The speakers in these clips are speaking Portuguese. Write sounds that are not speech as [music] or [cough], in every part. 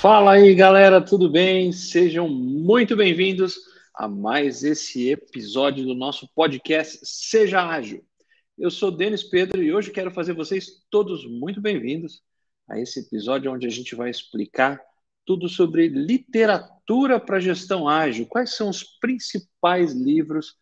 Fala aí, galera, tudo bem? Sejam muito bem-vindos a mais esse episódio do nosso podcast Seja Ágil. Eu sou Denis Pedro e hoje quero fazer vocês todos muito bem-vindos a esse episódio onde a gente vai explicar tudo sobre literatura para gestão ágil. Quais são os principais livros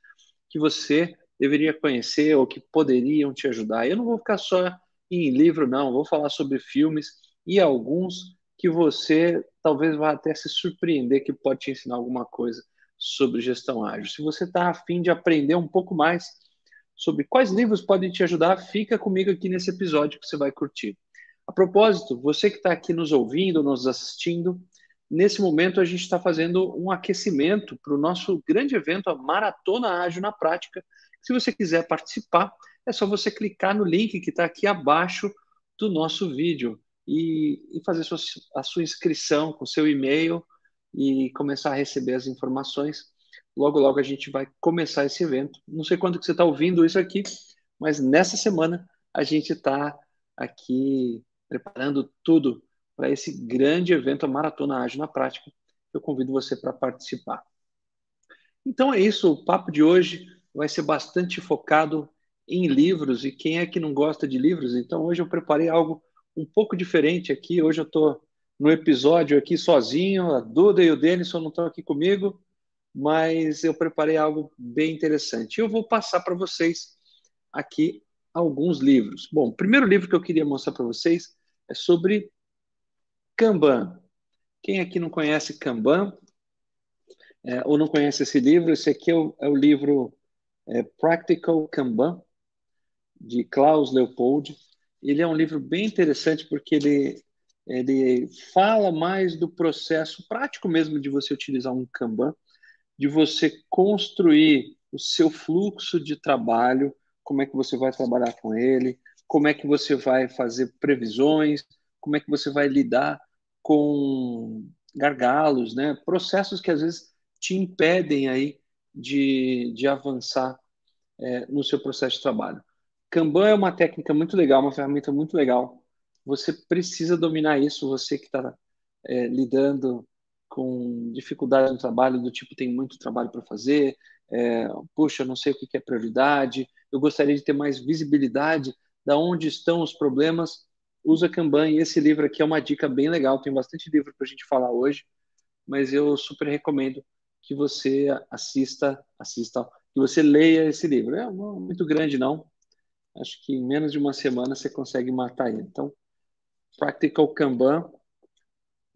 que você deveria conhecer ou que poderiam te ajudar? Eu não vou ficar só em livro, não, vou falar sobre filmes e alguns que você talvez vá até se surpreender que pode te ensinar alguma coisa sobre gestão ágil. Se você está afim de aprender um pouco mais sobre quais livros podem te ajudar, fica comigo aqui nesse episódio que você vai curtir. A propósito, você que está aqui nos ouvindo, nos assistindo, nesse momento a gente está fazendo um aquecimento para o nosso grande evento, a Maratona Ágil na Prática. Se você quiser participar, é só você clicar no link que está aqui abaixo do nosso vídeo e, e fazer sua, a sua inscrição com seu e-mail e começar a receber as informações. Logo, logo a gente vai começar esse evento. Não sei quando que você está ouvindo isso aqui, mas nessa semana a gente está aqui preparando tudo para esse grande evento, a Maratona Ágil na Prática. Eu convido você para participar. Então é isso, o papo de hoje vai ser bastante focado em livros, e quem é que não gosta de livros? Então hoje eu preparei algo um pouco diferente aqui. Hoje eu estou no episódio aqui sozinho, a Duda e o Denison não estão aqui comigo, mas eu preparei algo bem interessante. Eu vou passar para vocês aqui alguns livros. Bom, o primeiro livro que eu queria mostrar para vocês é sobre Kanban. Quem aqui não conhece Kanban é, ou não conhece esse livro, esse aqui é o, é o livro é, Practical Kanban, de Klaus Leopold. Ele é um livro bem interessante porque ele, ele fala mais do processo prático mesmo de você utilizar um Kanban, de você construir o seu fluxo de trabalho, como é que você vai trabalhar com ele, como é que você vai fazer previsões, como é que você vai lidar com gargalos, né? processos que às vezes te impedem aí de, de avançar é, no seu processo de trabalho. Kanban é uma técnica muito legal, uma ferramenta muito legal. Você precisa dominar isso, você que está é, lidando com dificuldade no trabalho, do tipo, tem muito trabalho para fazer, é, puxa, não sei o que é prioridade, eu gostaria de ter mais visibilidade da onde estão os problemas, usa Kanban. E esse livro aqui é uma dica bem legal, tem bastante livro para a gente falar hoje, mas eu super recomendo que você assista, assista, que você leia esse livro. É muito grande, não, acho que em menos de uma semana você consegue matar ele. Então, Practical Kanban,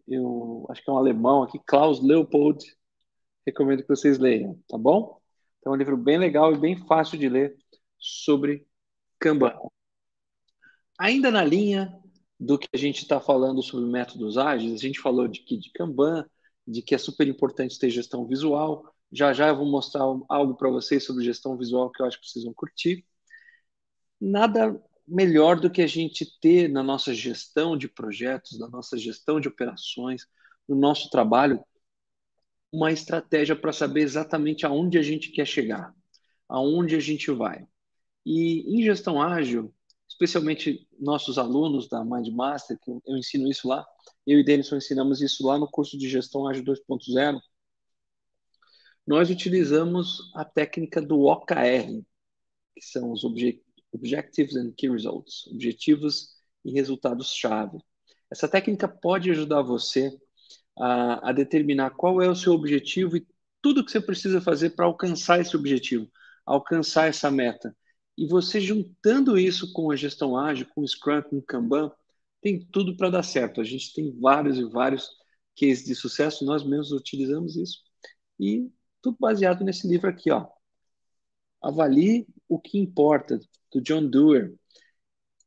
eu acho que é um alemão aqui, Klaus Leopold, recomendo que vocês leiam, tá bom? Então, é um livro bem legal e bem fácil de ler sobre Kanban. Ainda na linha do que a gente está falando sobre métodos ágeis, a gente falou de que de Kanban, de que é super importante ter gestão visual. Já já eu vou mostrar algo para vocês sobre gestão visual que eu acho que vocês vão curtir nada melhor do que a gente ter na nossa gestão de projetos, na nossa gestão de operações, no nosso trabalho, uma estratégia para saber exatamente aonde a gente quer chegar, aonde a gente vai. E em gestão ágil, especialmente nossos alunos da MindMaster, que eu ensino isso lá, eu e Denison ensinamos isso lá no curso de gestão ágil 2.0, nós utilizamos a técnica do OKR, que são os objetivos Objectives and Key Results, objetivos e resultados-chave. Essa técnica pode ajudar você a, a, determinar qual é o seu objetivo e tudo que você precisa fazer para alcançar esse objetivo, alcançar essa meta. E você juntando isso com a gestão ágil, com o Scrum, com o Kanban, tem tudo para dar certo. A gente tem vários e vários cases de sucesso, nós mesmos utilizamos isso. E tudo baseado nesse livro aqui, ó. Avalie o que importa, do John Doerr.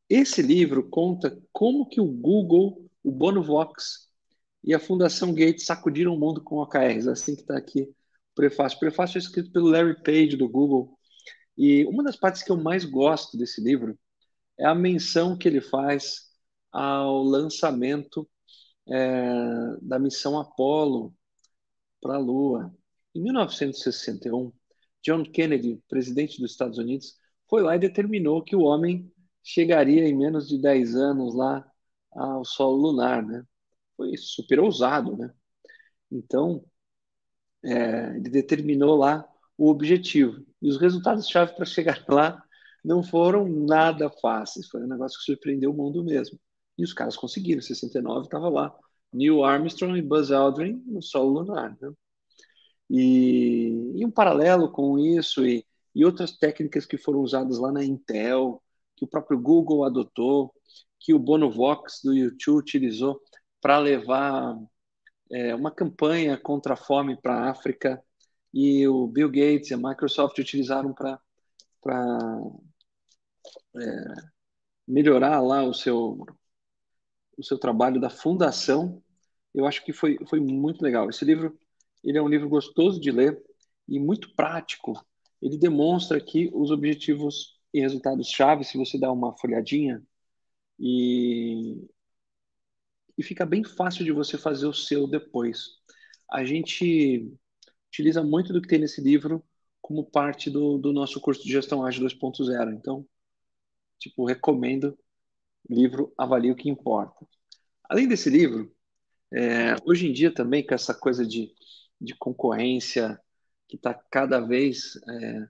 Esse livro conta como que o Google, o Bonovox e a Fundação Gates sacudiram o mundo com OKRs, assim que está aqui o prefácio. O prefácio é escrito pelo Larry Page, do Google. E uma das partes que eu mais gosto desse livro é a menção que ele faz ao lançamento é, da missão Apollo para a Lua. Em 1961, John Kennedy, presidente dos Estados Unidos, foi lá e determinou que o homem chegaria em menos de 10 anos lá ao solo lunar, né? foi super ousado, né? Então, é, ele determinou lá o objetivo. E os resultados-chave para chegar [laughs] lá não foram nada fáceis. Foi um negócio que surpreendeu o mundo mesmo. E os caras conseguiram. Em 69 estava lá Neil Armstrong e Buzz Aldrin no solo lunar. Né? E, e, um paralelo com isso e, e outras técnicas que foram usadas lá na Intel, que o próprio Google adotou, que o Bonovox do YouTube utilizou para levar é, uma campanha contra a fome para a África. E o Bill Gates e a Microsoft utilizaram para é, melhorar lá o seu o seu trabalho da fundação. Eu acho que foi, foi muito legal. Esse livro ele é um livro gostoso de ler e muito prático ele demonstra aqui os objetivos e resultados chave se você dá uma folhadinha e e fica bem fácil de você fazer o seu depois. A gente utiliza muito do que tem nesse livro como parte do, do nosso curso de gestão ágil 2.0. Então, tipo, recomendo o livro Avalie o que importa. Além desse livro, é, hoje em dia também com essa coisa de, de concorrência que está cada vez é,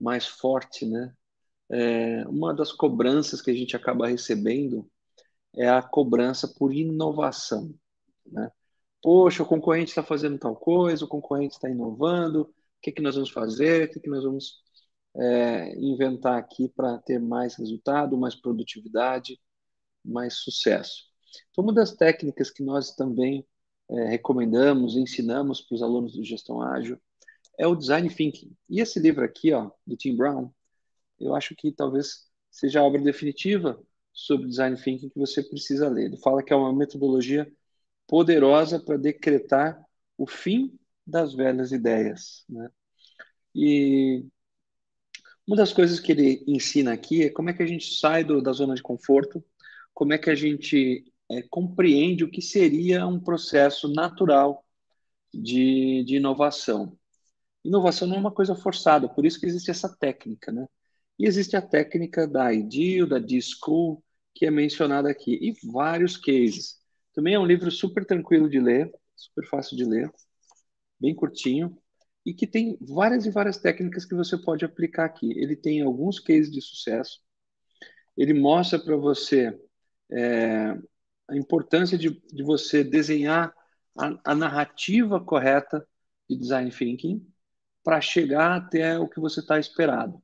mais forte, né? É, uma das cobranças que a gente acaba recebendo é a cobrança por inovação. Né? Poxa, o concorrente está fazendo tal coisa, o concorrente está inovando, o que, que nós vamos fazer, o que, que nós vamos é, inventar aqui para ter mais resultado, mais produtividade, mais sucesso. Então, uma das técnicas que nós também é, recomendamos, ensinamos para os alunos do Gestão Ágil, é o Design Thinking. E esse livro aqui, ó, do Tim Brown, eu acho que talvez seja a obra definitiva sobre design thinking que você precisa ler. Ele fala que é uma metodologia poderosa para decretar o fim das velhas ideias. Né? E uma das coisas que ele ensina aqui é como é que a gente sai do, da zona de conforto, como é que a gente é, compreende o que seria um processo natural de, de inovação. Inovação não é uma coisa forçada, por isso que existe essa técnica, né? E existe a técnica da IDEAL, da D-School, que é mencionada aqui, e vários cases. Também é um livro super tranquilo de ler, super fácil de ler, bem curtinho, e que tem várias e várias técnicas que você pode aplicar aqui. Ele tem alguns cases de sucesso, ele mostra para você é, a importância de, de você desenhar a, a narrativa correta de design thinking para chegar até o que você está esperado.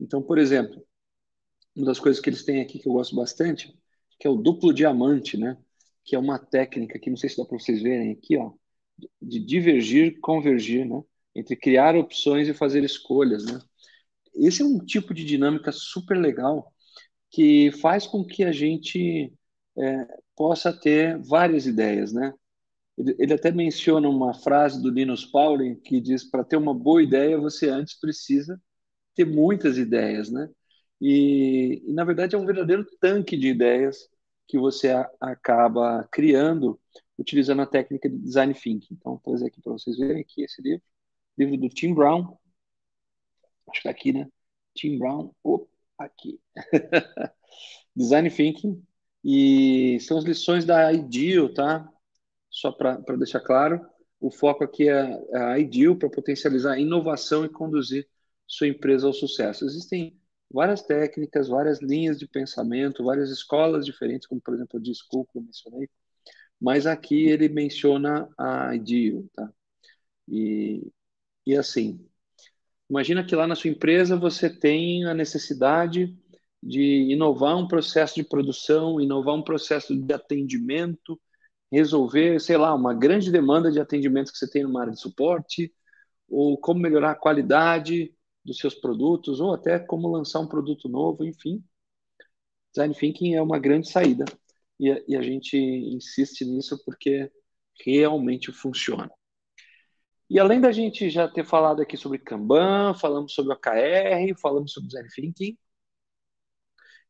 Então, por exemplo, uma das coisas que eles têm aqui que eu gosto bastante, que é o duplo diamante, né? Que é uma técnica que não sei se dá para vocês verem aqui, ó, de divergir, convergir, né? Entre criar opções e fazer escolhas, né? Esse é um tipo de dinâmica super legal que faz com que a gente é, possa ter várias ideias, né? Ele, até menciona uma frase do Linus Pauling que diz: para ter uma boa ideia, você antes precisa ter muitas ideias, né? E, e, na verdade é um verdadeiro tanque de ideias que você a, acaba criando utilizando a técnica de design thinking. Então, vou trazer aqui para vocês verem aqui esse livro, livro do Tim Brown. Acho que está aqui, né? Tim Brown, opa, aqui. [laughs] design thinking e são as lições da IDEAL, tá? Só para deixar claro, o foco aqui é a IDEAL para potencializar a inovação e conduzir sua empresa ao sucesso. Existem várias técnicas, várias linhas de pensamento, várias escolas diferentes, como por exemplo a de que eu mencionei, mas aqui ele menciona a IDEO, tá? E, e assim, imagina que lá na sua empresa você tem a necessidade de inovar um processo de produção, inovar um processo de atendimento, resolver, sei lá, uma grande demanda de atendimento que você tem numa área de suporte, ou como melhorar a qualidade dos seus produtos, ou até como lançar um produto novo, enfim. Design Thinking é uma grande saída e a, e a gente insiste nisso porque realmente funciona. E além da gente já ter falado aqui sobre Kanban, falamos sobre OKR, falamos sobre Design Thinking,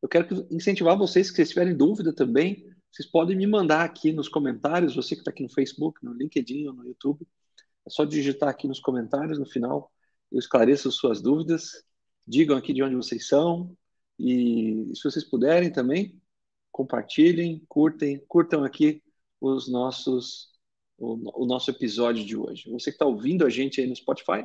eu quero incentivar vocês, que vocês tiverem dúvida também, vocês podem me mandar aqui nos comentários, você que está aqui no Facebook, no LinkedIn ou no YouTube, é só digitar aqui nos comentários no final eu esclareço suas dúvidas, digam aqui de onde vocês são. E se vocês puderem também, compartilhem, curtem, curtam aqui os nossos o, o nosso episódio de hoje. Você que está ouvindo a gente aí no Spotify,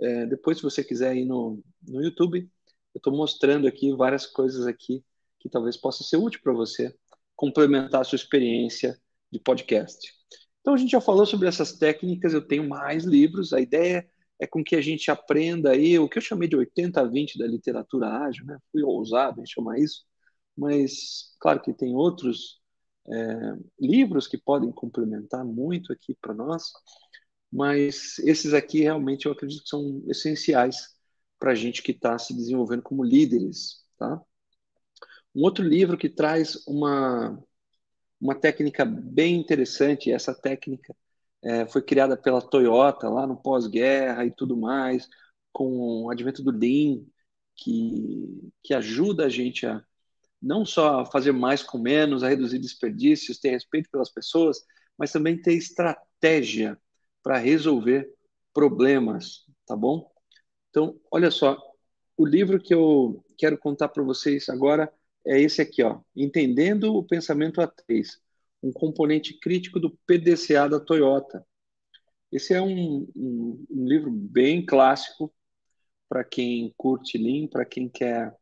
é, depois se você quiser ir no, no YouTube, eu estou mostrando aqui várias coisas aqui que talvez possa ser útil para você complementar a sua experiência de podcast. Então a gente já falou sobre essas técnicas, eu tenho mais livros, a ideia é com que a gente aprenda aí o que eu chamei de 80-20 da literatura ágil, né? Fui ousado em chamar isso, mas claro que tem outros é, livros que podem complementar muito aqui para nós, mas esses aqui realmente eu acredito que são essenciais para a gente que está se desenvolvendo como líderes, tá? Um outro livro que traz uma, uma técnica bem interessante, essa técnica é, foi criada pela Toyota lá no pós-guerra e tudo mais, com o advento do Lean, que, que ajuda a gente a não só fazer mais com menos, a reduzir desperdícios, ter respeito pelas pessoas, mas também ter estratégia para resolver problemas, tá bom? Então, olha só, o livro que eu quero contar para vocês agora é esse aqui, ó, Entendendo o Pensamento A3, um componente crítico do PDCA da Toyota. Esse é um, um, um livro bem clássico para quem curte Lean, para quem quer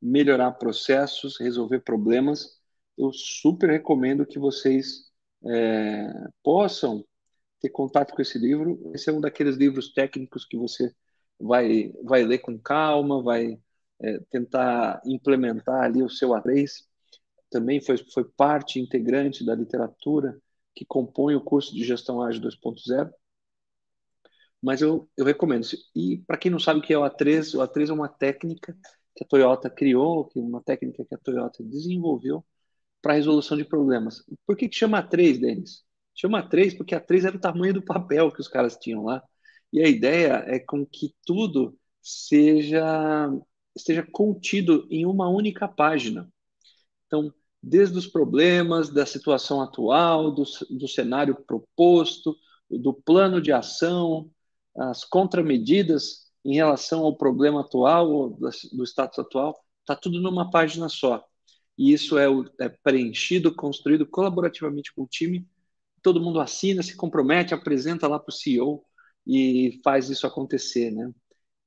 melhorar processos, resolver problemas. Eu super recomendo que vocês é, possam ter contato com esse livro. Esse é um daqueles livros técnicos que você vai, vai ler com calma, vai é, tentar implementar ali o seu A3. Também foi, foi parte integrante da literatura que compõe o curso de gestão ágil 2.0. Mas eu, eu recomendo. E para quem não sabe o que é o A3, o A3 é uma técnica que a Toyota criou, que uma técnica que a Toyota desenvolveu para resolução de problemas. Por que, que chama A3, Denis? Chama A3 porque A3 era o tamanho do papel que os caras tinham lá. E a ideia é com que tudo seja esteja contido em uma única página. Então, desde os problemas, da situação atual, do, do cenário proposto, do plano de ação, as contramedidas em relação ao problema atual, do status atual, está tudo numa página só. E isso é, é, preenchido, construído colaborativamente com o time. Todo mundo assina, se compromete, apresenta lá para o CEO e faz isso acontecer, né?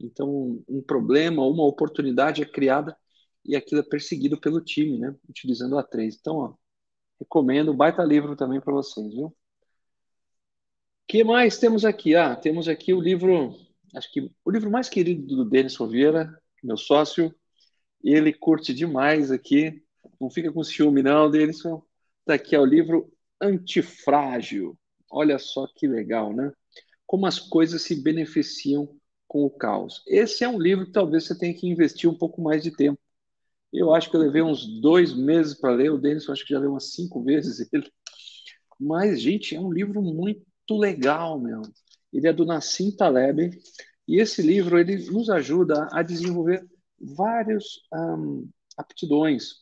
Então, um problema uma oportunidade é criada e aquilo é perseguido pelo time, né? Utilizando a 3. Então, ó, recomendo, baita livro também para vocês, viu? Que mais temos aqui? Ah, temos aqui o livro, acho que o livro mais querido do Denis Rovieira, meu sócio. Ele curte demais aqui. Não fica com ciúme, não, Denis. Tá aqui, é o livro Antifrágil. Olha só que legal, né? Como as coisas se beneficiam com o caos. Esse é um livro que talvez você tenha que investir um pouco mais de tempo. Eu acho que eu levei uns dois meses para ler, o Denis acho que já leu umas cinco [laughs] vezes ele. Mas, gente, é um livro muito legal, meu. Ele é do Nassim Taleb, e esse livro ele nos ajuda a desenvolver várias um, aptidões.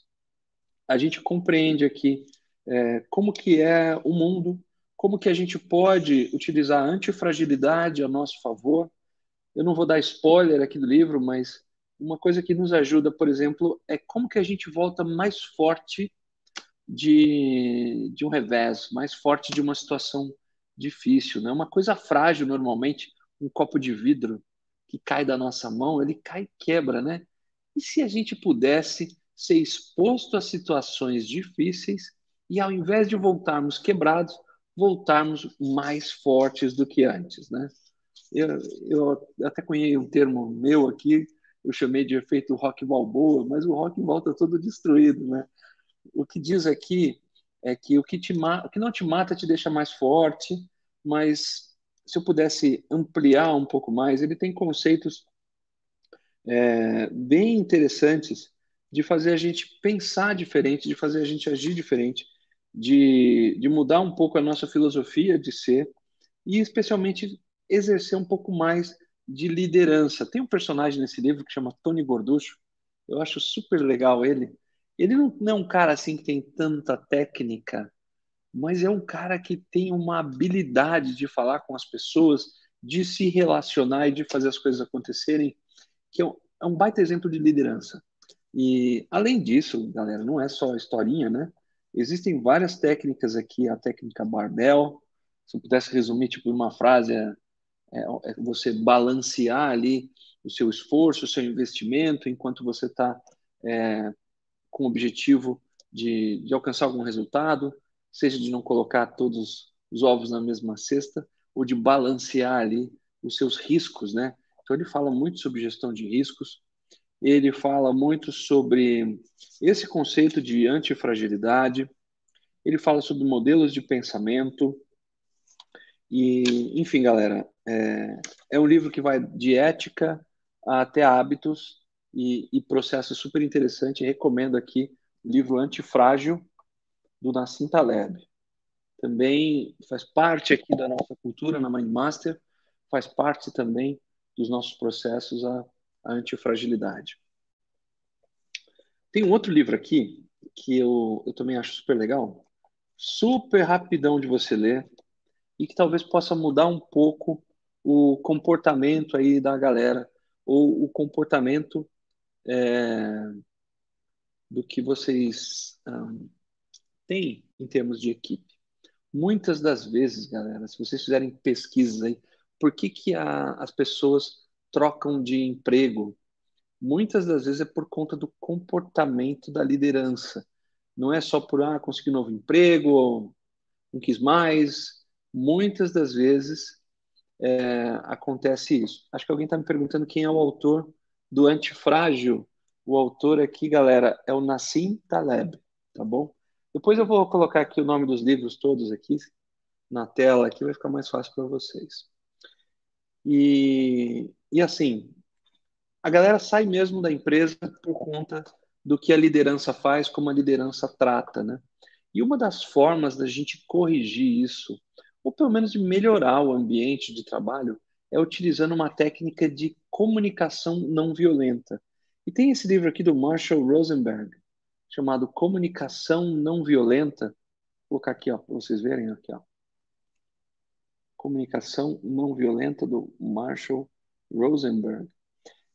A gente compreende aqui é, como que é o mundo, como que a gente pode utilizar a antifragilidade a nosso favor, eu não vou dar spoiler aqui do livro, mas uma coisa que nos ajuda, por exemplo, é como que a gente volta mais forte de, de um revés, mais forte de uma situação difícil. Né? Uma coisa frágil, normalmente, um copo de vidro que cai da nossa mão, ele cai e quebra, né? E se a gente pudesse ser exposto a situações difíceis e, ao invés de voltarmos quebrados, voltarmos mais fortes do que antes, né? Eu, eu até conheci um termo meu aqui, eu chamei de efeito rock balboa, mas o rock volta todo destruído, né? O que diz aqui é que o que, te o que não te mata te deixa mais forte, mas se eu pudesse ampliar um pouco mais, ele tem conceitos é, bem interessantes de fazer a gente pensar diferente, de fazer a gente agir diferente, de, de mudar um pouco a nossa filosofia de ser e especialmente exercer um pouco mais de liderança. Tem um personagem nesse livro que chama Tony Gorducho, eu acho super legal ele. Ele não, é um cara assim que tem tanta técnica, mas é um cara que tem uma habilidade de falar com as pessoas, de se relacionar e de fazer as coisas acontecerem, que é um, é baita exemplo de liderança. E além disso, galera, não é só historinha, né? Existem várias técnicas aqui, a técnica barbell, se eu pudesse resumir tipo uma frase, é, é, é você balancear ali o seu esforço, o seu investimento, enquanto você está é, com o objetivo de, de alcançar algum resultado, seja de não colocar todos os ovos na mesma cesta, ou de balancear ali os seus riscos, né? Então ele fala muito sobre gestão de riscos, ele fala muito sobre esse conceito de antifragilidade, ele fala sobre modelos de pensamento, e, enfim, galera, é, é um livro que vai de ética até hábitos e, e processos super interessante. Recomendo aqui o livro Antifrágil, do Nassim Taleb. Também faz parte aqui da nossa cultura na Mindmaster, faz parte também dos nossos processos a, a antifragilidade. Tem um outro livro aqui que eu, eu também acho super legal, super rapidão de você ler e que talvez possa mudar um pouco o comportamento aí da galera ou o comportamento é, do que vocês um, têm em termos de equipe. Muitas das vezes, galera, se vocês fizerem pesquisas aí, por que, que a, as pessoas trocam de emprego? Muitas das vezes é por conta do comportamento da liderança. Não é só por, ah, conseguir um novo emprego, ou não quis mais. Muitas das vezes é, acontece isso. Acho que alguém está me perguntando quem é o autor do Antifrágil. O autor aqui, galera, é o Nassim Taleb, tá bom? Depois eu vou colocar aqui o nome dos livros todos aqui na tela, aqui vai ficar mais fácil para vocês. E, e assim, a galera sai mesmo da empresa por conta do que a liderança faz, como a liderança trata, né? E uma das formas da gente corrigir isso, ou pelo menos de melhorar o ambiente de trabalho, é utilizando uma técnica de comunicação não violenta. E tem esse livro aqui do Marshall Rosenberg, chamado Comunicação Não Violenta. Vou colocar aqui, ó, para vocês verem aqui, ó. Comunicação Não Violenta do Marshall Rosenberg.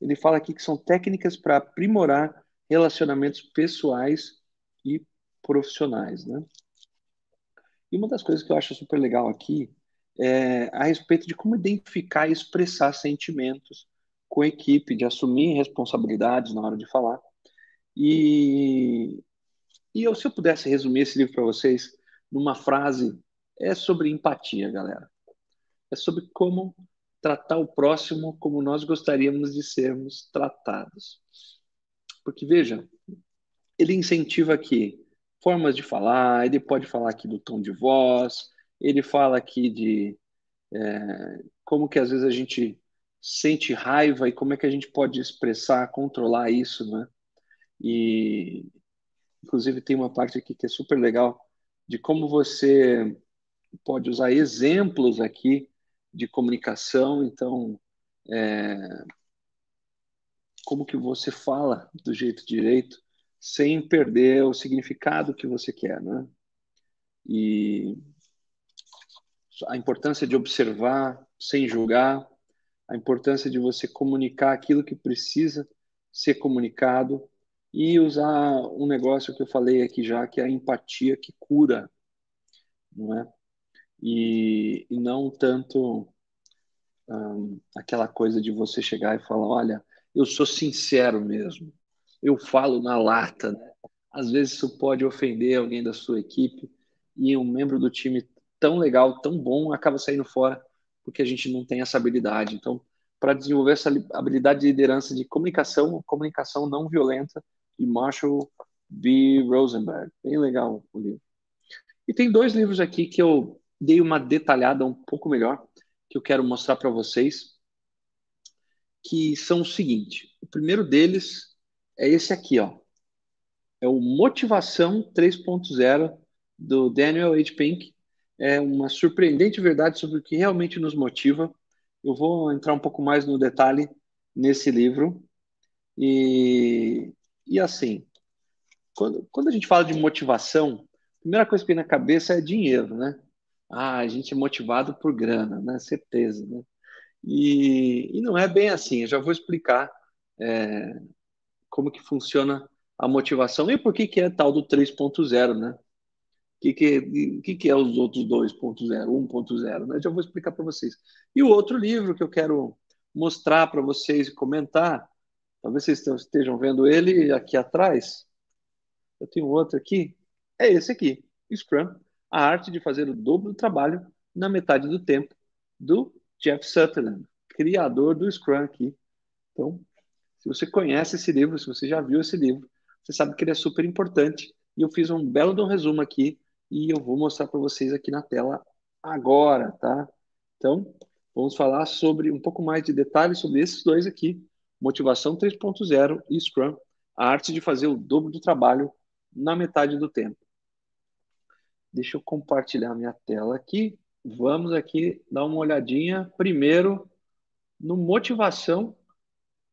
Ele fala aqui que são técnicas para aprimorar relacionamentos pessoais e profissionais, né? E uma das coisas que eu acho super legal aqui é a respeito de como identificar e expressar sentimentos com a equipe, de assumir responsabilidades na hora de falar. E, e eu, se eu pudesse resumir esse livro para vocês numa frase, é sobre empatia, galera. É sobre como tratar o próximo como nós gostaríamos de sermos tratados. Porque, veja, ele incentiva aqui formas de falar, ele pode falar aqui do tom de voz, ele fala aqui de é, como que às vezes a gente sente raiva e como é que a gente pode expressar, controlar isso, né? E, inclusive, tem uma parte aqui que é super legal de como você pode usar exemplos aqui de comunicação. Então, é, como que você fala do jeito direito sem perder o significado que você quer, né? E a importância de observar sem julgar, a importância de você comunicar aquilo que precisa ser comunicado e usar um negócio que eu falei aqui já, que é a empatia que cura, não é? E, e não tanto um, aquela coisa de você chegar e falar, olha, eu sou sincero mesmo, eu falo na lata, né? Às vezes isso pode ofender alguém da sua equipe e um membro do time tão legal, tão bom, acaba saindo fora porque a gente não tem essa habilidade. Então, para desenvolver essa habilidade de liderança de comunicação, comunicação não violenta, de Marshall B. Rosenberg. Bem legal o livro. E tem dois livros aqui que eu dei uma detalhada um pouco melhor, que eu quero mostrar para vocês, que são o seguinte. O primeiro deles é esse aqui, ó. É o Motivação 3.0 do Daniel H. Pink. É uma surpreendente verdade sobre o que realmente nos motiva. Eu vou entrar um pouco mais no detalhe nesse livro. E e assim, quando, quando a gente fala de motivação, a primeira coisa que vem na cabeça é dinheiro, né? Ah, a gente é motivado por grana, né? Certeza, né? E, e não é bem assim. Eu já vou explicar é, como que funciona a motivação e por que, que é tal do 3.0, né? que, que, que, que é os outros 2.0, 1.0, né? Já vou explicar para vocês. E o outro livro que eu quero mostrar para vocês e comentar, talvez vocês estejam vendo ele aqui atrás. Eu tenho outro aqui. É esse aqui, Scrum, a arte de fazer o dobro do trabalho na metade do tempo, do Jeff Sutherland, criador do Scrum aqui. Então, se você conhece esse livro, se você já viu esse livro, você sabe que ele é super importante. E eu fiz um belo de um resumo aqui e eu vou mostrar para vocês aqui na tela agora, tá? Então, vamos falar sobre um pouco mais de detalhes sobre esses dois aqui, Motivação 3.0 e Scrum, a arte de fazer o dobro do trabalho na metade do tempo. Deixa eu compartilhar minha tela aqui. Vamos aqui dar uma olhadinha primeiro no Motivação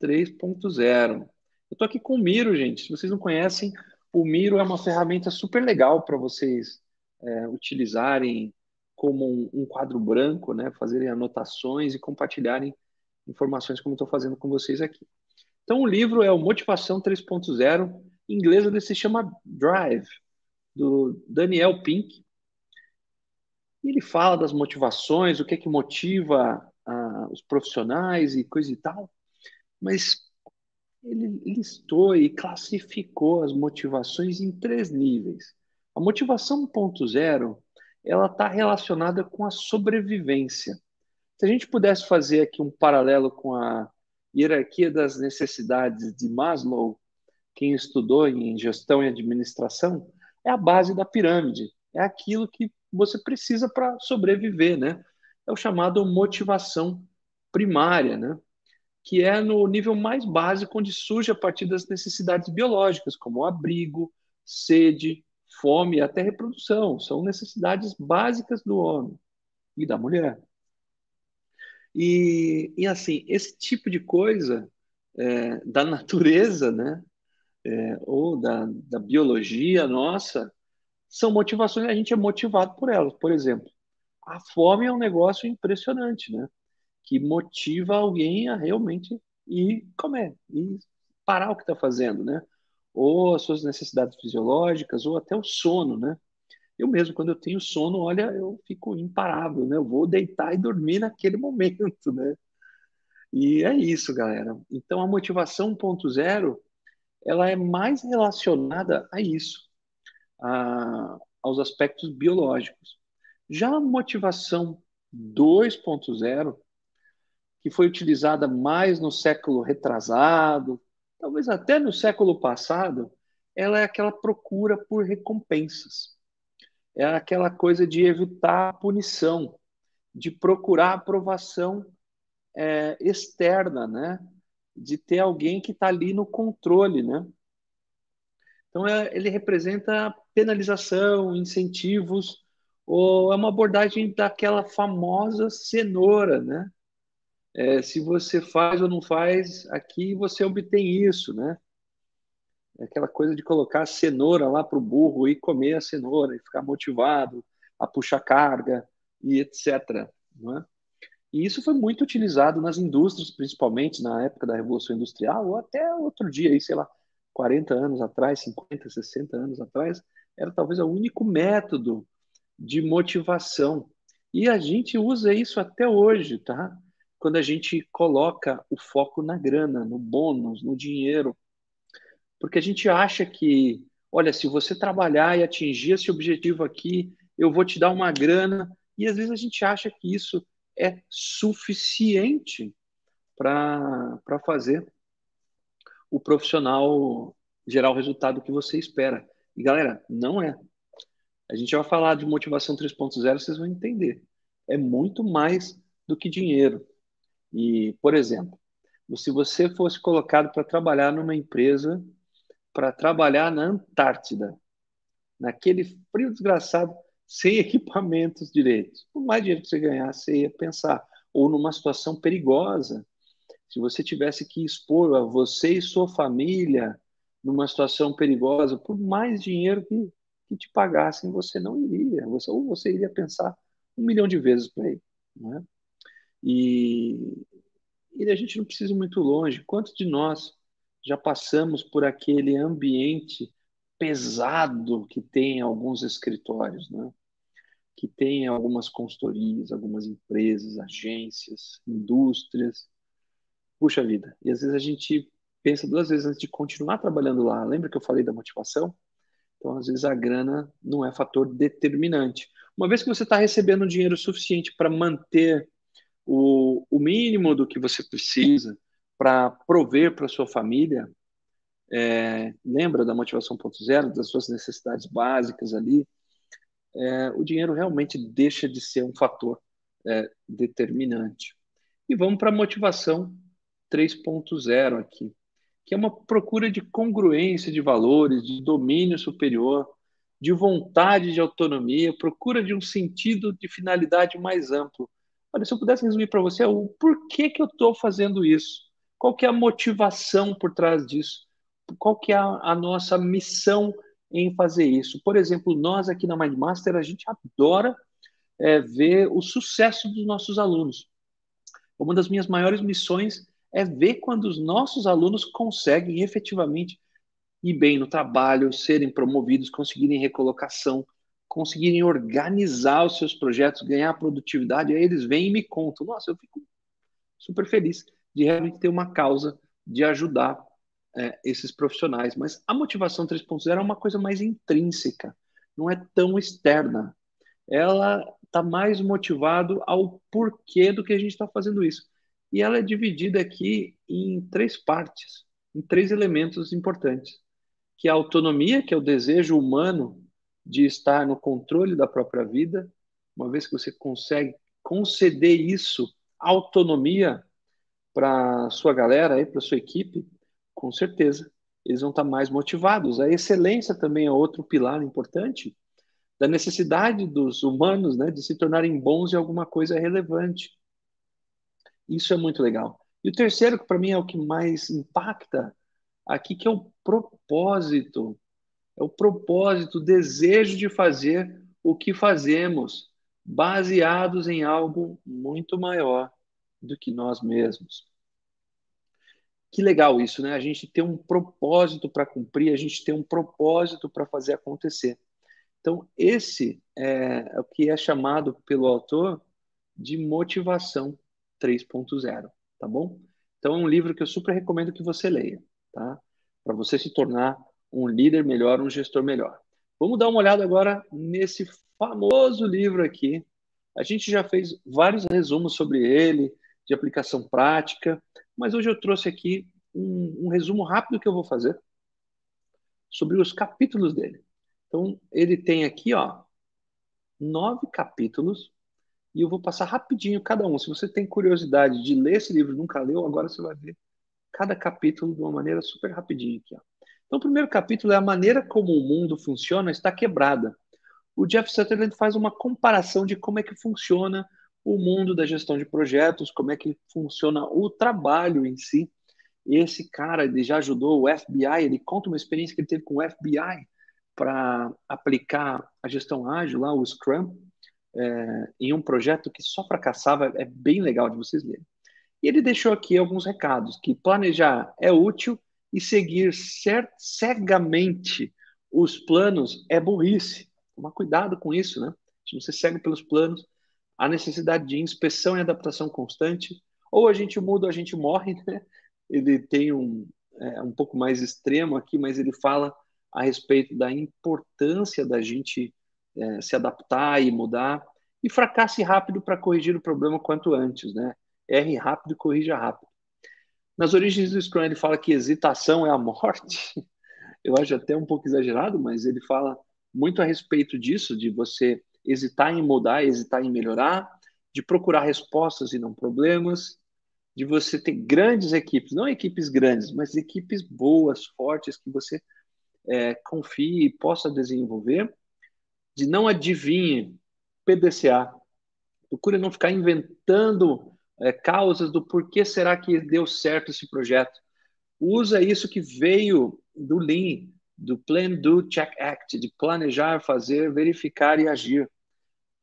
3.0. Eu estou aqui com o Miro, gente. Se vocês não conhecem, o Miro é uma ferramenta super legal para vocês é, utilizarem como um, um, quadro branco, né, fazerem anotações e compartilharem informações como estou fazendo com vocês aqui. Então, o livro é o Motivação 3.0, em inglês ele se chama Drive, do Daniel Pink. Ele fala das motivações, o que é que motiva ah, os profissionais e coisa e tal, mas ele listou e classificou as motivações em três níveis. A motivação 1.0 ela está relacionada com a sobrevivência. Se a gente pudesse fazer aqui um paralelo com a hierarquia das necessidades de Maslow, quem estudou em gestão e administração, é a base da pirâmide. É aquilo que você precisa para sobreviver, né? É o chamado motivação primária, né? Que é no nível mais básico, onde surge a partir das necessidades biológicas, como abrigo, sede, fome e até reprodução. São necessidades básicas do homem e da mulher. E, e assim, esse tipo de coisa é, da natureza, né, é, ou da, da biologia nossa, são motivações, a gente é motivado por elas. Por exemplo, a fome é um negócio impressionante, né? Que motiva alguém a realmente ir comer, e parar o que está fazendo, né? ou as suas necessidades fisiológicas, ou até o sono, né? Eu mesmo, quando eu tenho sono, olha, eu fico imparável, né? Eu vou deitar e dormir naquele [laughs] momento, né? E é isso, galera. Então, a motivação 1.0, ela é mais relacionada a isso, a, aos aspectos biológicos. Já a motivação 2.0, que foi utilizada mais no século retrasado, talvez até no século passado, ela é aquela procura por recompensas. É aquela coisa de evitar a punição, de procurar aprovação é, externa, né? De ter alguém que está ali no controle, né? Então, é, ele representa penalização, incentivos, ou é uma abordagem daquela famosa cenoura, né? É, se você faz ou não faz aqui, você obtém isso, né? É aquela coisa de colocar a cenoura lá para o burro e comer a cenoura e ficar motivado a puxar carga e etc. Não é? E isso foi muito utilizado nas indústrias, principalmente na época da Revolução Industrial, ou até outro dia, aí, sei lá, 40 anos atrás, 50, 60 anos atrás, era talvez o único método de motivação. E a gente usa isso até hoje, tá? Quando a gente coloca o foco na grana, no bônus, no dinheiro. Porque a gente acha que, olha, se você trabalhar e atingir esse objetivo aqui, eu vou te dar uma grana. E às vezes a gente acha que isso é suficiente para fazer o profissional gerar o resultado que você espera. E galera, não é. A gente vai falar de motivação 3.0, vocês vão entender. É muito mais do que dinheiro. E, por exemplo, se você fosse colocado para trabalhar numa empresa, para trabalhar na Antártida, naquele frio desgraçado, sem [laughs] equipamentos direitos, por mais dinheiro que você ganhasse, você ia pensar. Ou numa situação perigosa, se você tivesse que expor a você e sua família numa situação perigosa, por mais dinheiro que, que te pagassem, você não iria. Você, ou você iria pensar um milhão de vezes para ir. Não é? E, e a gente não precisa ir muito longe. Quantos de nós já passamos por aquele ambiente pesado que tem alguns escritórios, né? que tem algumas consultorias, algumas empresas, agências, indústrias. Puxa vida, e às vezes a gente pensa duas vezes antes de continuar trabalhando lá. Lembra que eu falei da motivação? Então, às vezes, a grana não é fator determinante. Uma vez que você está recebendo dinheiro suficiente para manter o, o mínimo do que você precisa, para prover para sua família, é, lembra da motivação ponto zero, das suas necessidades básicas ali, é, o dinheiro realmente deixa de ser um fator é, determinante. E vamos para a motivação 3.0 aqui, que é uma procura de congruência de valores, de domínio superior, de vontade de autonomia, procura de um sentido de finalidade mais amplo. Olha, se eu pudesse resumir para você o porquê que eu estou fazendo isso, qual que é a motivação por trás disso, qual que é a, a nossa missão em fazer isso. Por exemplo, nós aqui na Mindmaster, a gente adora é, ver o sucesso dos nossos alunos. Uma das minhas maiores missões é ver quando os nossos alunos conseguem efetivamente ir bem no trabalho, serem promovidos, conseguirem recolocação, conseguirem organizar os seus projetos, ganhar produtividade. Aí eles vêm e me contam. Nossa, eu fico super feliz de realmente ter uma causa de ajudar é, esses profissionais. Mas a motivação 3.0 é uma coisa mais intrínseca, não é tão externa. Ela está mais motivado ao porquê do que a gente está fazendo isso. E ela é dividida aqui em três partes, em três elementos importantes, que é a autonomia, que é o desejo humano de estar no controle da própria vida, uma vez que você consegue conceder isso, autonomia para sua galera, para sua equipe, com certeza eles vão estar mais motivados. A excelência também é outro pilar importante da necessidade dos humanos né, de se tornarem bons em alguma coisa relevante. Isso é muito legal. E o terceiro, que para mim é o que mais impacta aqui, que é o propósito. É o propósito, o desejo de fazer o que fazemos, baseados em algo muito maior do que nós mesmos. Que legal isso, né? A gente tem um propósito para cumprir, a gente tem um propósito para fazer acontecer. Então, esse é o que é chamado pelo autor de motivação 3.0, tá bom? Então, é um livro que eu super recomendo que você leia, tá? Para você se tornar um líder melhor, um gestor melhor. Vamos dar uma olhada agora nesse famoso livro aqui. A gente já fez vários resumos sobre ele, de aplicação prática, mas hoje eu trouxe aqui um, um resumo rápido que eu vou fazer sobre os capítulos dele. Então, ele tem aqui, ó, nove capítulos e eu vou passar rapidinho cada um. Se você tem curiosidade de ler esse livro, nunca leu, agora você vai ver cada capítulo de uma maneira super rapidinho aqui. Ó. Então, o primeiro capítulo é a maneira como o mundo funciona está quebrada. O Jeff Sutherland faz uma comparação de como é que funciona o mundo da gestão de projetos, como é que funciona o trabalho em si. Esse cara, ele já ajudou o FBI, ele conta uma experiência que ele teve com o FBI para aplicar a gestão ágil lá, o Scrum, é, em um projeto que só fracassava, é bem legal de vocês lerem. E ele deixou aqui alguns recados, que planejar é útil e seguir cegamente os planos é burrice. Toma cuidado com isso, né? Se você segue pelos planos, a necessidade de inspeção e adaptação constante, ou a gente muda ou a gente morre, né? Ele tem um, é, um pouco mais extremo aqui, mas ele fala a respeito da importância da gente é, se adaptar e mudar, e fracasse rápido para corrigir o problema quanto antes, né? Erre rápido e corrija rápido. Nas origens do Scrum ele fala que hesitação é a morte. [laughs] Eu acho até um pouco exagerado, mas ele fala muito a respeito disso, de você hesitar em mudar, hesitar em melhorar, de procurar respostas e não problemas, de você ter grandes equipes, não equipes grandes, mas equipes boas, fortes, que você é, confie e possa desenvolver, de não adivinhe PDCA. Procure não ficar inventando é, causas do porquê será que deu certo esse projeto. Usa isso que veio do Lean, do Plan, Do, Check, Act, de planejar, fazer, verificar e agir.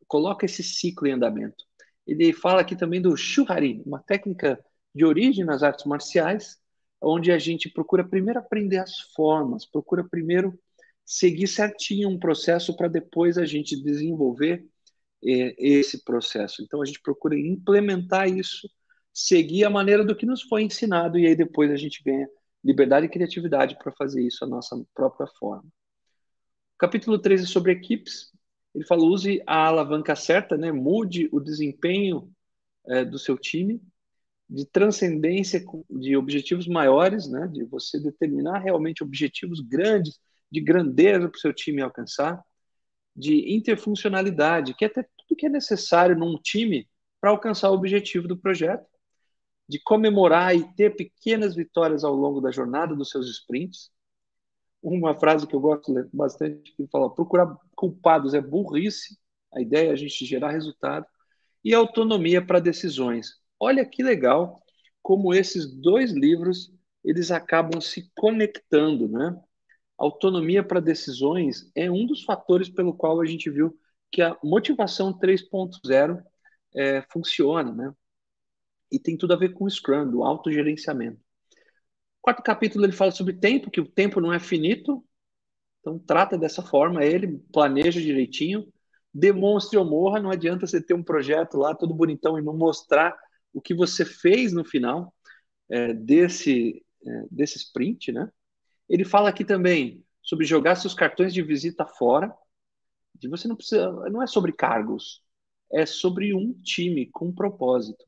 Coloca esse ciclo em andamento. Ele fala aqui também do Shuhari, uma técnica de origem nas artes marciais, onde a gente procura primeiro aprender as formas, procura primeiro seguir certinho um processo para depois a gente desenvolver esse processo. Então a gente procura implementar isso, seguir a maneira do que nos foi ensinado e aí depois a gente ganha liberdade e criatividade para fazer isso a nossa própria forma. Capítulo 3 é sobre equipes. Ele fala: use a alavanca certa, né? mude o desempenho é, do seu time, de transcendência de objetivos maiores, né? de você determinar realmente objetivos grandes, de grandeza para o seu time alcançar, de interfuncionalidade, que é até tudo que é necessário num time para alcançar o objetivo do projeto, de comemorar e ter pequenas vitórias ao longo da jornada dos seus sprints. Uma frase que eu gosto bastante que fala: procurar culpados é burrice. A ideia é a gente gerar resultado e autonomia para decisões. Olha que legal como esses dois livros eles acabam se conectando, né? Autonomia para decisões é um dos fatores pelo qual a gente viu que a motivação 3.0 é, funciona, né? E tem tudo a ver com o Scrum, do autogerenciamento. Quarto capítulo ele fala sobre tempo, que o tempo não é finito, então trata dessa forma ele, planeja direitinho, demonstre ou morra, não adianta você ter um projeto lá todo bonitão e não mostrar o que você fez no final é, desse, é, desse sprint, né? Ele fala aqui também sobre jogar seus cartões de visita fora, de você não precisa, não é sobre cargos, é sobre um time com um propósito,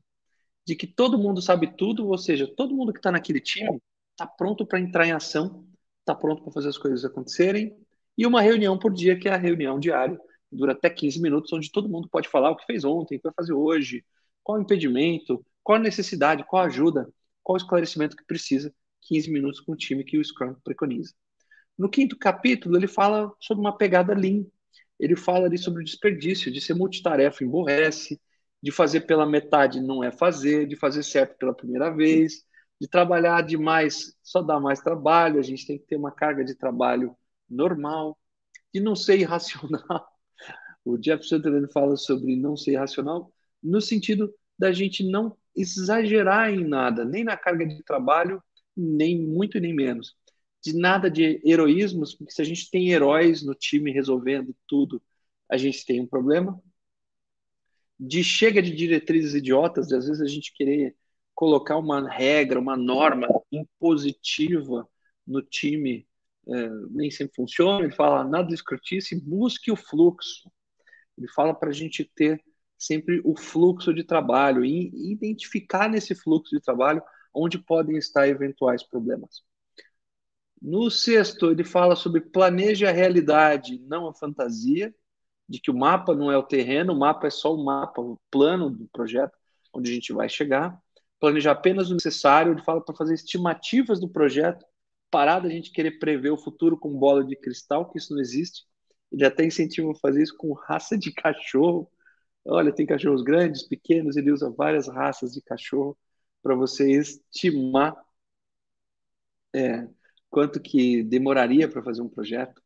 de que todo mundo sabe tudo, ou seja, todo mundo que está naquele time está pronto para entrar em ação, está pronto para fazer as coisas acontecerem, e uma reunião por dia, que é a reunião diária, dura até 15 minutos, onde todo mundo pode falar o que fez ontem, o que vai fazer hoje, qual o impedimento, qual a necessidade, qual a ajuda, qual o esclarecimento que precisa, 15 minutos com o time que o Scrum preconiza. No quinto capítulo, ele fala sobre uma pegada Lean. Ele fala ali sobre o desperdício, de ser multitarefa emborrece, de fazer pela metade não é fazer, de fazer certo pela primeira vez, de trabalhar demais só dá mais trabalho, a gente tem que ter uma carga de trabalho normal, de não ser irracional. [laughs] O Jeff Sutherland fala sobre não ser irracional no sentido da gente não exagerar em nada, nem na carga de trabalho, nem muito nem menos. De nada de heroísmos, porque se a gente tem heróis no time resolvendo tudo, a gente tem um problema. De chega de diretrizes idiotas, de às vezes a gente querer colocar uma regra, uma norma impositiva no time, é, nem sempre funciona. Ele fala nada de escrotice, busque o fluxo. Ele fala para a gente ter sempre o fluxo de trabalho e identificar nesse fluxo de trabalho onde podem estar eventuais problemas. No sexto, ele fala sobre planeje a realidade, não a fantasia, de que o mapa não é o terreno, o mapa é só o mapa, o plano do projeto, onde a gente vai chegar. Planejar apenas o necessário, ele fala para fazer estimativas do projeto, parar da gente querer prever o futuro com bola de cristal, que isso não existe. Ele até incentiva a fazer isso com raça de cachorro, Olha, tem cachorros grandes, pequenos, ele usa várias raças de cachorro para você estimar é, quanto que demoraria para fazer um projeto.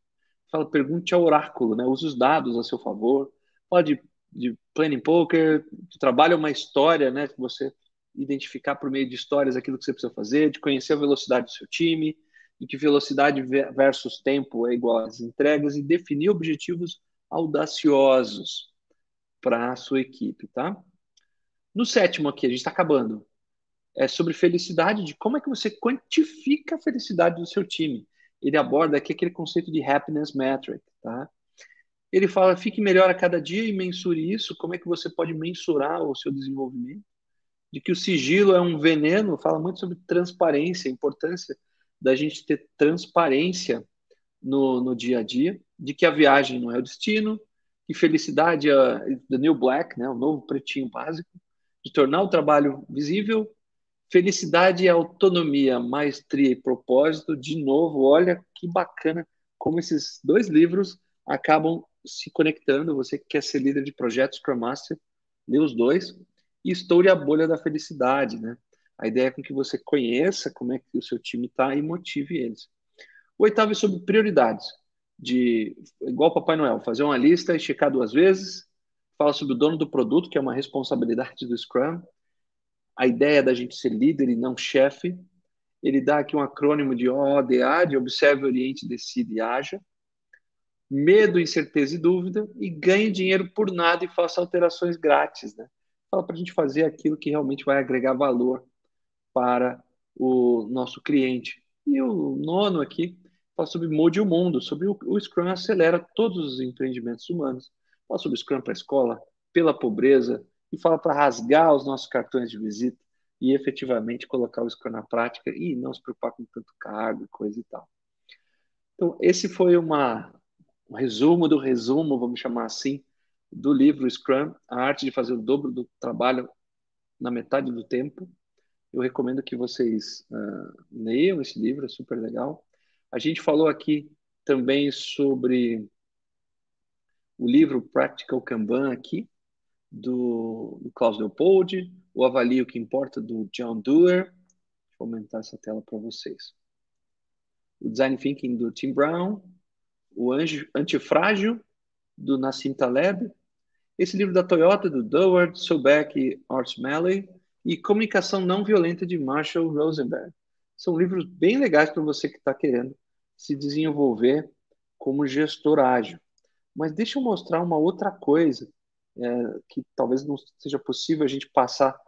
Fala, pergunte ao oráculo, né? Use os dados a seu favor. Pode de planning poker, trabalha uma história, né? Você identificar por meio de histórias aquilo que você precisa fazer, de conhecer a velocidade do seu time, de que velocidade versus tempo é igual às entregas e definir objetivos audaciosos para a sua equipe, tá? No sétimo aqui, a gente está acabando. É sobre felicidade, de como é que você quantifica a felicidade do seu time. Ele aborda aqui aquele conceito de happiness metric, tá? Ele fala, fique melhor a cada dia e mensure isso. Como é que você pode mensurar o seu desenvolvimento? De que o sigilo é um veneno, fala muito sobre transparência, a importância da gente ter transparência no, no dia a dia, de que a viagem não é o destino, que felicidade é the new black, né, o novo pretinho básico, de tornar o trabalho visível. Felicidade autonomia, maestria e propósito. De novo, olha que bacana como esses dois livros acabam se conectando. Você que quer ser líder de projetos Scrum Master, lê os dois. E Estoure a bolha da felicidade, né? A ideia é com que você conheça como é que o seu time está e motive eles. O oitavo é sobre prioridades de igual Papai Noel, fazer uma lista e checar duas vezes. Fala sobre o dono do produto, que é uma responsabilidade do Scrum. A ideia da gente ser líder e não chefe. Ele dá aqui um acrônimo de ODA, de Observe, Oriente, Decide e Haja. medo, incerteza e dúvida, e ganhe dinheiro por nada e faça alterações grátis. Né? Fala para a gente fazer aquilo que realmente vai agregar valor para o nosso cliente. E o nono aqui fala sobre Mode o Mundo, sobre o, o Scrum acelera todos os empreendimentos humanos. Fala sobre o Scrum para a escola, pela pobreza, e fala para rasgar os nossos cartões de visita e efetivamente colocar o Scrum na prática e não se preocupar com tanto cargo e coisa e tal. Então, esse foi uma, um resumo do resumo, vamos chamar assim, do livro Scrum, a arte de fazer o dobro do trabalho na metade do tempo. Eu recomendo que vocês uh, leiam esse livro, é super legal. A gente falou aqui também sobre o livro Practical Kanban aqui, do, do Klaus Leopold, o Avalio que Importa, do John. Deixa eu aumentar essa tela para vocês. O Design Thinking, do Tim Brown. O Anjo, Antifrágil, do Nassim Taleb. Esse livro da Toyota, do Doward, Sobeck e Art Malley. E Comunicação Não Violenta, de Marshall Rosenberg. São livros bem legais para você que está querendo se desenvolver como gestor ágil. Mas deixa eu mostrar uma outra coisa é, que talvez não seja possível a gente passar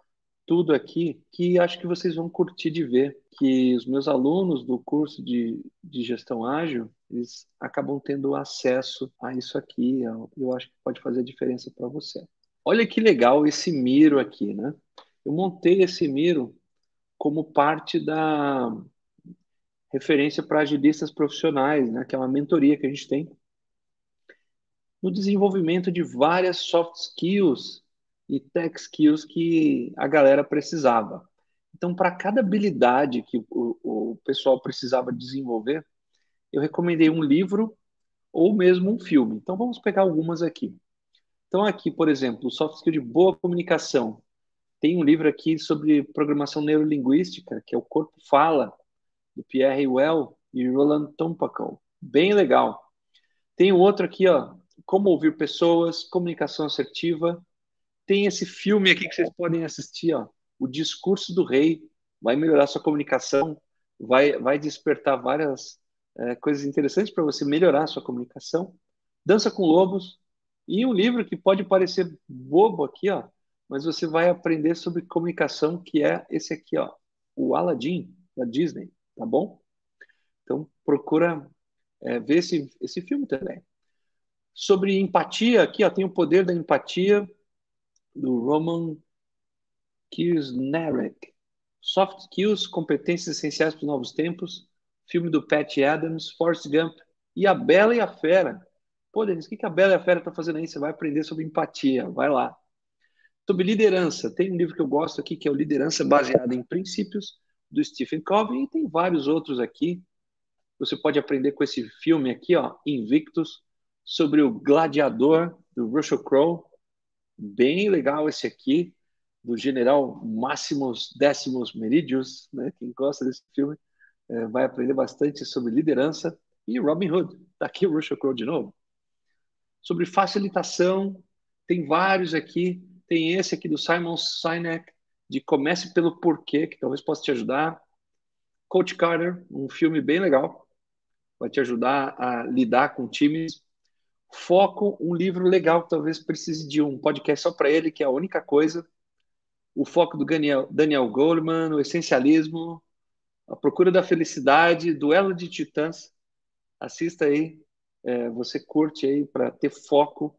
tudo aqui, que acho que vocês vão curtir de ver, que os meus alunos do curso de, de gestão ágil, eles acabam tendo acesso a isso aqui, eu, acho que pode fazer a diferença para você. Olha que legal esse Miro aqui, né? Eu montei esse Miro como parte da referência para agilistas profissionais, né? que é uma mentoria que a gente tem no desenvolvimento de várias soft skills e tech skills que a galera precisava. Então, para cada habilidade que o, o pessoal precisava desenvolver, eu recomendei um livro ou mesmo um filme. Então, vamos pegar algumas aqui. Então, aqui, por exemplo, o soft skill de boa comunicação. Tem um livro aqui sobre programação neurolinguística, que é O Corpo Fala, do Pierre Well e Roland Tompakov. Bem legal. Tem outro aqui, ó, Como Ouvir Pessoas, Comunicação Assertiva, tem esse filme aqui que vocês podem assistir, ó, O Discurso do Rei. Vai melhorar sua comunicação, vai, vai despertar várias é, coisas interessantes para você melhorar sua comunicação. Dança com Lobos. E um livro que pode parecer bobo aqui, ó, mas você vai aprender sobre comunicação, que é esse aqui, ó, o Aladdin, da Disney, tá bom? Então, procura é, ver esse, esse filme também. Sobre empatia, aqui ó, tem o poder da empatia, do Roman Kirsnarek. Soft Skills, Competências Essenciais para os Novos Tempos, filme do Pat Adams, Forrest Gump e A Bela e a Fera. Pô, Denis, o que a Bela e a Fera estão tá fazendo aí? Você vai aprender sobre empatia, vai lá. Sobre liderança, tem um livro que eu gosto aqui, que é o Liderança Baseada em Princípios, do Stephen Covey, e tem vários outros aqui. Você pode aprender com esse filme aqui, ó, Invictus, sobre o gladiador do Russell Crowe, bem legal esse aqui, do general Máximos Décimos Meridius, né? quem gosta desse filme é, vai aprender bastante sobre liderança, e Robin Hood, tá aqui o Russell Crowe de novo. Sobre facilitação, tem vários aqui, tem esse aqui do Simon Sinek, de Comece pelo Porquê, que talvez possa te ajudar. Coach Carter, um filme bem legal, vai te ajudar a lidar com times Foco, um livro legal que talvez precise de um podcast só para ele, que é a única coisa. O foco do Daniel, Daniel Goleman, o essencialismo, a procura da felicidade, duelo de titãs. Assista aí, é, você curte aí para ter foco.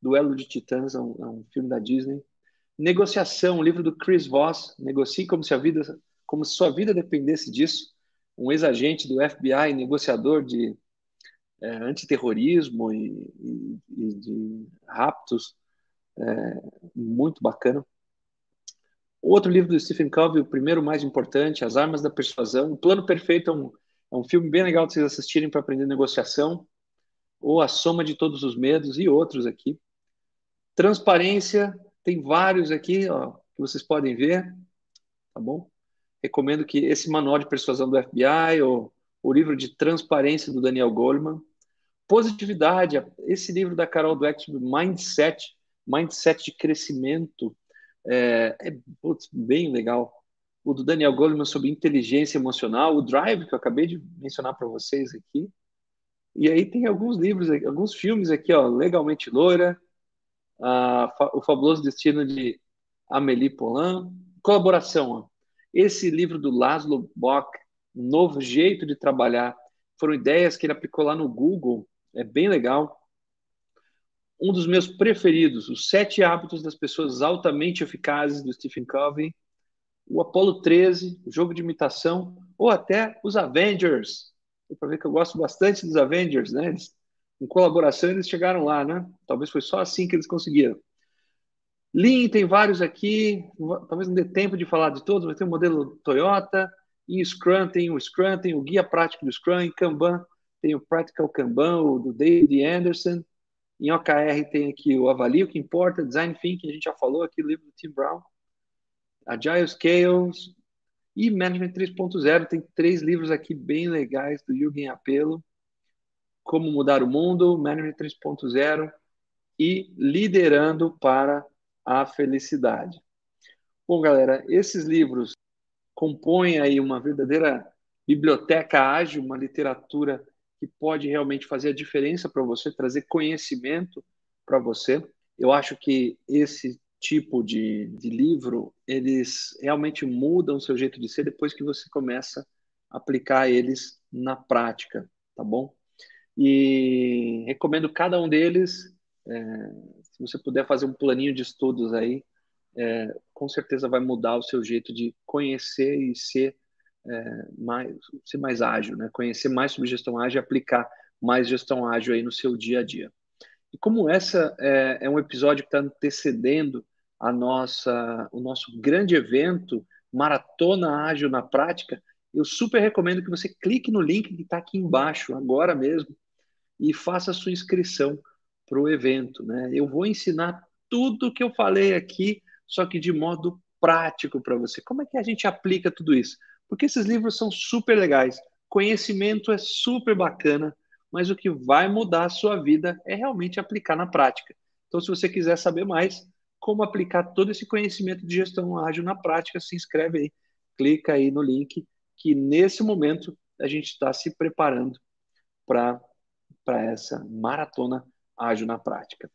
Duelo de Titãs é um, é um, filme da Disney. Negociação, um livro do Chris Voss. Negocie como se a vida, como se sua vida dependesse disso. Um ex-agente do FBI, negociador de é, antiterrorismo e, e, e, de raptos, é, muito bacana. Outro livro do Stephen Covey, o primeiro mais importante, As Armas da Persuasão. O Plano Perfeito é um, é um filme bem legal de vocês assistirem para aprender negociação, ou A Soma de Todos os Medos e outros aqui. Transparência, tem vários aqui ó, que vocês podem ver, tá bom? Recomendo que esse manual de persuasão do FBI ou o livro de transparência do Daniel Goleman positividade, esse livro da Carol Dweck sobre mindset, mindset de crescimento, é, é putz, bem legal. O do Daniel Goleman sobre inteligência emocional, o Drive, que eu acabei de mencionar para vocês aqui. E aí tem alguns livros, alguns filmes aqui, ó, Legalmente Loira, O Fabuloso Destino de Amélie Poulain, colaboração, ó. Esse livro do Laszlo Bock, novo jeito de trabalhar, foram ideias que ele aplicou lá no Google, é bem legal. Um dos meus preferidos, Os Sete Hábitos das Pessoas Altamente Eficazes, do Stephen Covey, o Apollo 13, o jogo de imitação, ou até os Avengers. Para ver que eu gosto bastante dos Avengers, né? Eles, em colaboração eles chegaram lá, né? Talvez foi só assim que eles conseguiram. Lean tem vários aqui, talvez não dê tempo de falar de todos, mas tem o modelo Toyota, em Scrum tem o Scrum, tem o Guia Prático do Scrum, em Kanban tem o Practical Kanban, o do David Anderson, em OKR tem aqui o Avalie, o que importa, Design Thinking, a gente já falou aqui, o livro do Tim Brown, Agile Scales e Management 3.0. Tem três livros aqui bem legais do Jürgen Apelo. Como Mudar o Mundo, Management 3.0 e Liderando para a Felicidade. Bom, galera, esses livros compõem aí uma verdadeira biblioteca ágil, uma literatura que pode realmente fazer a diferença para você, trazer conhecimento para você. Eu acho que esse tipo de, de livro, eles realmente mudam o seu jeito de ser depois que você começa a aplicar eles na prática, tá bom? E recomendo cada um deles. É, se você puder fazer um planinho de estudos aí, é, com certeza vai mudar o seu jeito de conhecer e ser é, mais, ser mais ágil, né? Conhecer mais sobre gestão ágil e aplicar mais gestão ágil aí no seu dia a dia. E como essa é, é um episódio que está antecedendo a nossa, o nosso grande evento, Maratona Ágil na Prática, eu super recomendo que você clique no link que está aqui embaixo, agora mesmo, e faça a sua inscrição para o evento. Né? Eu vou ensinar tudo que eu falei aqui, só que de modo prático para você. Como é que a gente aplica tudo isso? Porque esses livros são super legais, conhecimento é super bacana, mas o que vai mudar a sua vida é realmente aplicar na prática. Então, se você quiser saber mais, como aplicar todo esse conhecimento de gestão ágil na prática, se inscreve aí, clica aí no link, que nesse momento a gente está se preparando para essa maratona ágil na prática.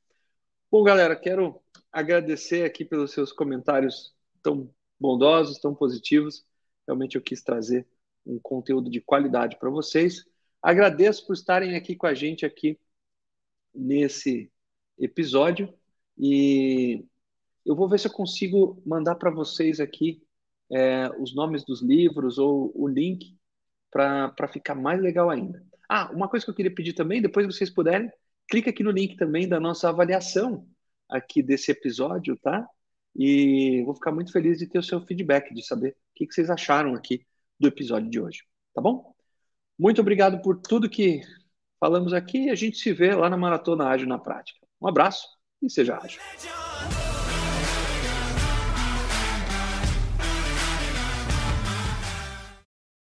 Bom, galera, quero agradecer aqui pelos seus comentários tão bondosos, tão positivos. Realmente eu quis trazer um conteúdo de qualidade para vocês. Agradeço por estarem aqui com a gente aqui nesse episódio e eu vou ver se eu consigo mandar para vocês aqui é, os nomes dos livros ou o link para ficar mais legal ainda. Ah, uma coisa que eu queria pedir também, depois vocês puderem, clica aqui no link também da nossa avaliação aqui desse episódio, tá? E vou ficar muito feliz de ter o seu feedback, de saber o que, vocês acharam aqui do episódio de hoje, tá bom? Muito obrigado por tudo que falamos aqui e a gente se vê lá na Maratona Ágil na Prática. Um abraço e seja ágil.